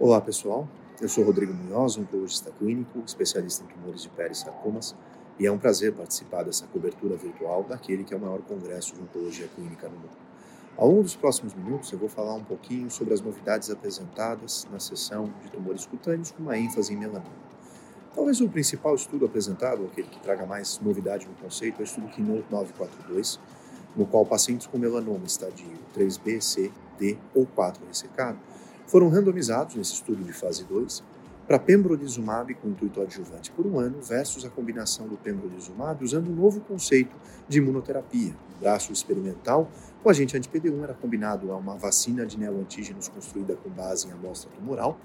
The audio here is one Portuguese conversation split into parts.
Olá pessoal, eu sou Rodrigo Munhoz, oncologista clínico, especialista em tumores de pele e sarcomas, e é um prazer participar dessa cobertura virtual daquele que é o maior congresso de oncologia clínica no mundo. Ao longo dos próximos minutos, eu vou falar um pouquinho sobre as novidades apresentadas na sessão de tumores cutâneos com uma ênfase em melanoma. Talvez o principal estudo apresentado, aquele que traga mais novidade no conceito, é o estudo Keynote 942, no qual pacientes com melanoma estadio 3B, C, D ou 4 ressecado foram randomizados nesse estudo de fase 2 para pembrolizumab com intuito adjuvante por um ano versus a combinação do pembrolizumab usando um novo conceito de imunoterapia. O braço experimental, o agente anti-PD1 era combinado a uma vacina de neoantígenos construída com base em amostra tumoral,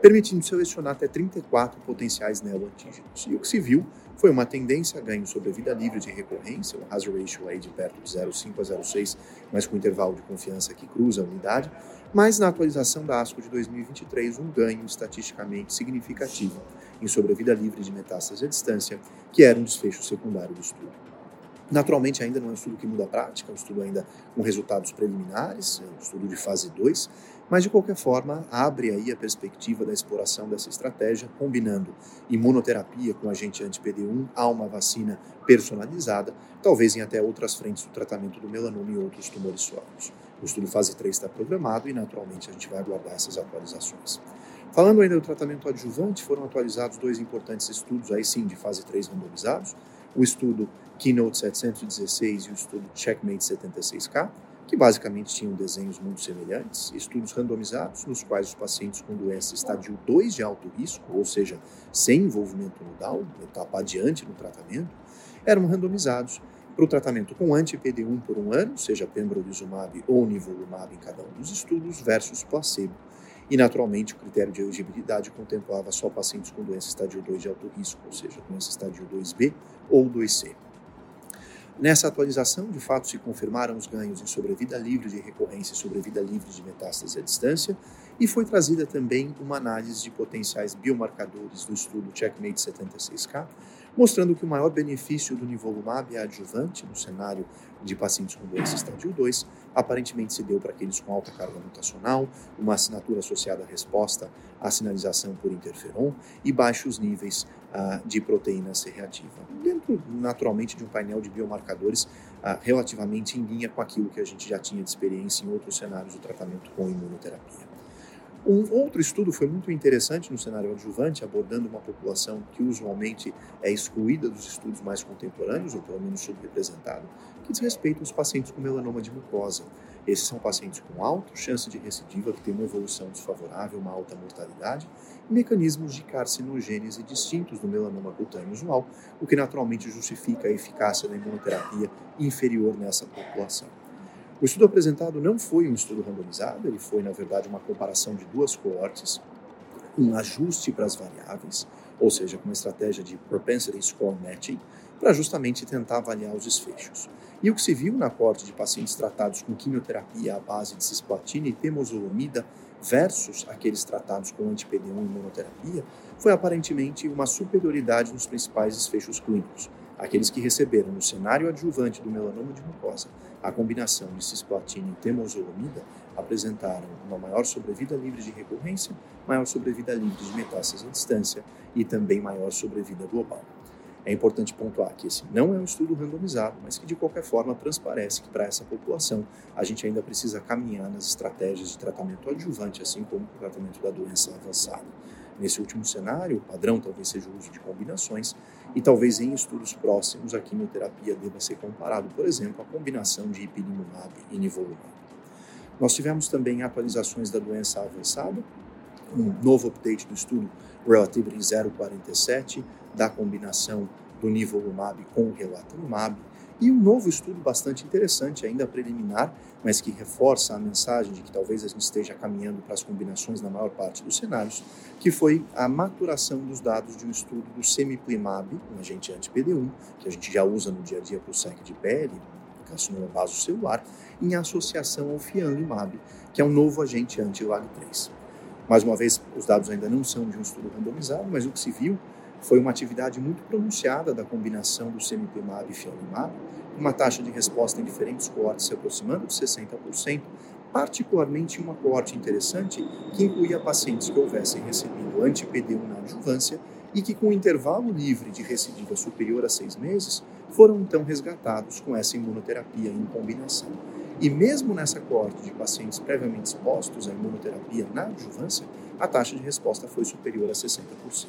permitindo selecionar até 34 potenciais neoantígenos. E o que se viu foi uma tendência a ganho sobre a vida livre de recorrência, um hazard ratio aí de perto de 0,5 a 0,6, mas com intervalo de confiança que cruza a unidade, mas na atualização da ASCO de 2023, um ganho estatisticamente significativo em sobrevida livre de metástase à distância, que era um desfecho secundário do estudo. Naturalmente, ainda não é um estudo que muda a prática, é um estudo ainda com resultados preliminares, é um estudo de fase 2, mas de qualquer forma abre aí a perspectiva da exploração dessa estratégia, combinando imunoterapia com agente anti-PD1 a uma vacina personalizada, talvez em até outras frentes do tratamento do melanoma e outros tumores sólidos. O estudo fase 3 está programado e, naturalmente, a gente vai aguardar essas atualizações. Falando ainda do tratamento adjuvante, foram atualizados dois importantes estudos, aí sim, de fase 3 randomizados, o estudo Keynote 716 e o estudo Checkmate 76K, que basicamente tinham desenhos muito semelhantes, estudos randomizados nos quais os pacientes com doença estadio 2 de alto risco, ou seja, sem envolvimento nodal, etapa adiante no tratamento, eram randomizados para o tratamento com anti-PD1 por um ano, seja pembrolizumab ou nivolumab em cada um dos estudos, versus placebo. E, naturalmente, o critério de elegibilidade contemplava só pacientes com doença estadio 2 de alto risco, ou seja, doença estadio 2B ou 2C. Nessa atualização, de fato, se confirmaram os ganhos em sobrevida livre de recorrência e sobrevida livre de metástase à distância, e foi trazida também uma análise de potenciais biomarcadores do estudo Checkmate 76K, mostrando que o maior benefício do nivolumab é adjuvante no cenário de pacientes com doença estádio 2 aparentemente se deu para aqueles com alta carga mutacional, uma assinatura associada à resposta à sinalização por interferon e baixos níveis ah, de proteína C reativa. Dentro, naturalmente, de um painel de biomarcadores ah, relativamente em linha com aquilo que a gente já tinha de experiência em outros cenários do tratamento com imunoterapia. Um outro estudo foi muito interessante no cenário adjuvante, abordando uma população que usualmente é excluída dos estudos mais contemporâneos, ou pelo menos subrepresentada, que diz respeito aos pacientes com melanoma de mucosa. Esses são pacientes com alta chance de recidiva, que têm uma evolução desfavorável, uma alta mortalidade, e mecanismos de carcinogênese distintos do melanoma cutâneo usual, o que naturalmente justifica a eficácia da imunoterapia inferior nessa população. O estudo apresentado não foi um estudo randomizado, ele foi, na verdade, uma comparação de duas coortes, um ajuste para as variáveis, ou seja, com uma estratégia de propensity score matching, para justamente tentar avaliar os desfechos. E o que se viu na corte de pacientes tratados com quimioterapia à base de cisplatina e temozolomida versus aqueles tratados com anti-PD1 e imunoterapia foi aparentemente uma superioridade nos principais desfechos clínicos. Aqueles que receberam no cenário adjuvante do melanoma de mucosa a combinação de cisplatina e temozolomida apresentaram uma maior sobrevida livre de recorrência, maior sobrevida livre de metástase à distância e também maior sobrevida global. É importante pontuar que esse não é um estudo randomizado, mas que de qualquer forma transparece que para essa população a gente ainda precisa caminhar nas estratégias de tratamento adjuvante, assim como o tratamento da doença avançada. Nesse último cenário, o padrão talvez seja o uso de combinações, e talvez em estudos próximos a quimioterapia deva ser comparado, por exemplo, à combinação de ipilimumab e nivolumab. Nós tivemos também atualizações da doença avançada, um novo update do estudo Relativity 047, da combinação do nivolumab com o relatimab, e um novo estudo bastante interessante, ainda preliminar, mas que reforça a mensagem de que talvez a gente esteja caminhando para as combinações na maior parte dos cenários, que foi a maturação dos dados de um estudo do semiplimab, um agente anti-PD1, que a gente já usa no dia a dia para o SEC de pele, carcinoma vasocelular, em associação ao fianlimab, que é um novo agente anti-LAG3. Mais uma vez, os dados ainda não são de um estudo randomizado, mas o que se viu foi uma atividade muito pronunciada da combinação do semiplimab e fianlimab, uma taxa de resposta em diferentes coortes se aproximando de 60%, particularmente uma coorte interessante que incluía pacientes que houvessem recebido anti-PD1 na adjuvância e que, com intervalo livre de recidiva superior a seis meses, foram então resgatados com essa imunoterapia em combinação. E mesmo nessa coorte de pacientes previamente expostos à imunoterapia na adjuvância, a taxa de resposta foi superior a 60%.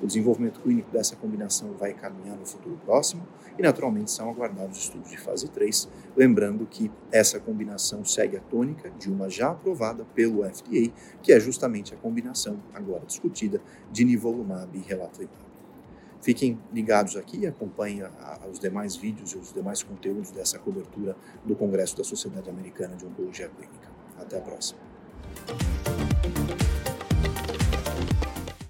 O desenvolvimento clínico dessa combinação vai caminhar no futuro próximo e, naturalmente, são aguardados estudos de fase 3, lembrando que essa combinação segue a tônica de uma já aprovada pelo FDA, que é justamente a combinação agora discutida de nivolumab e relatimab. Fiquem ligados aqui e acompanhem os demais vídeos e os demais conteúdos dessa cobertura do Congresso da Sociedade Americana de Oncologia Clínica. Até a próxima.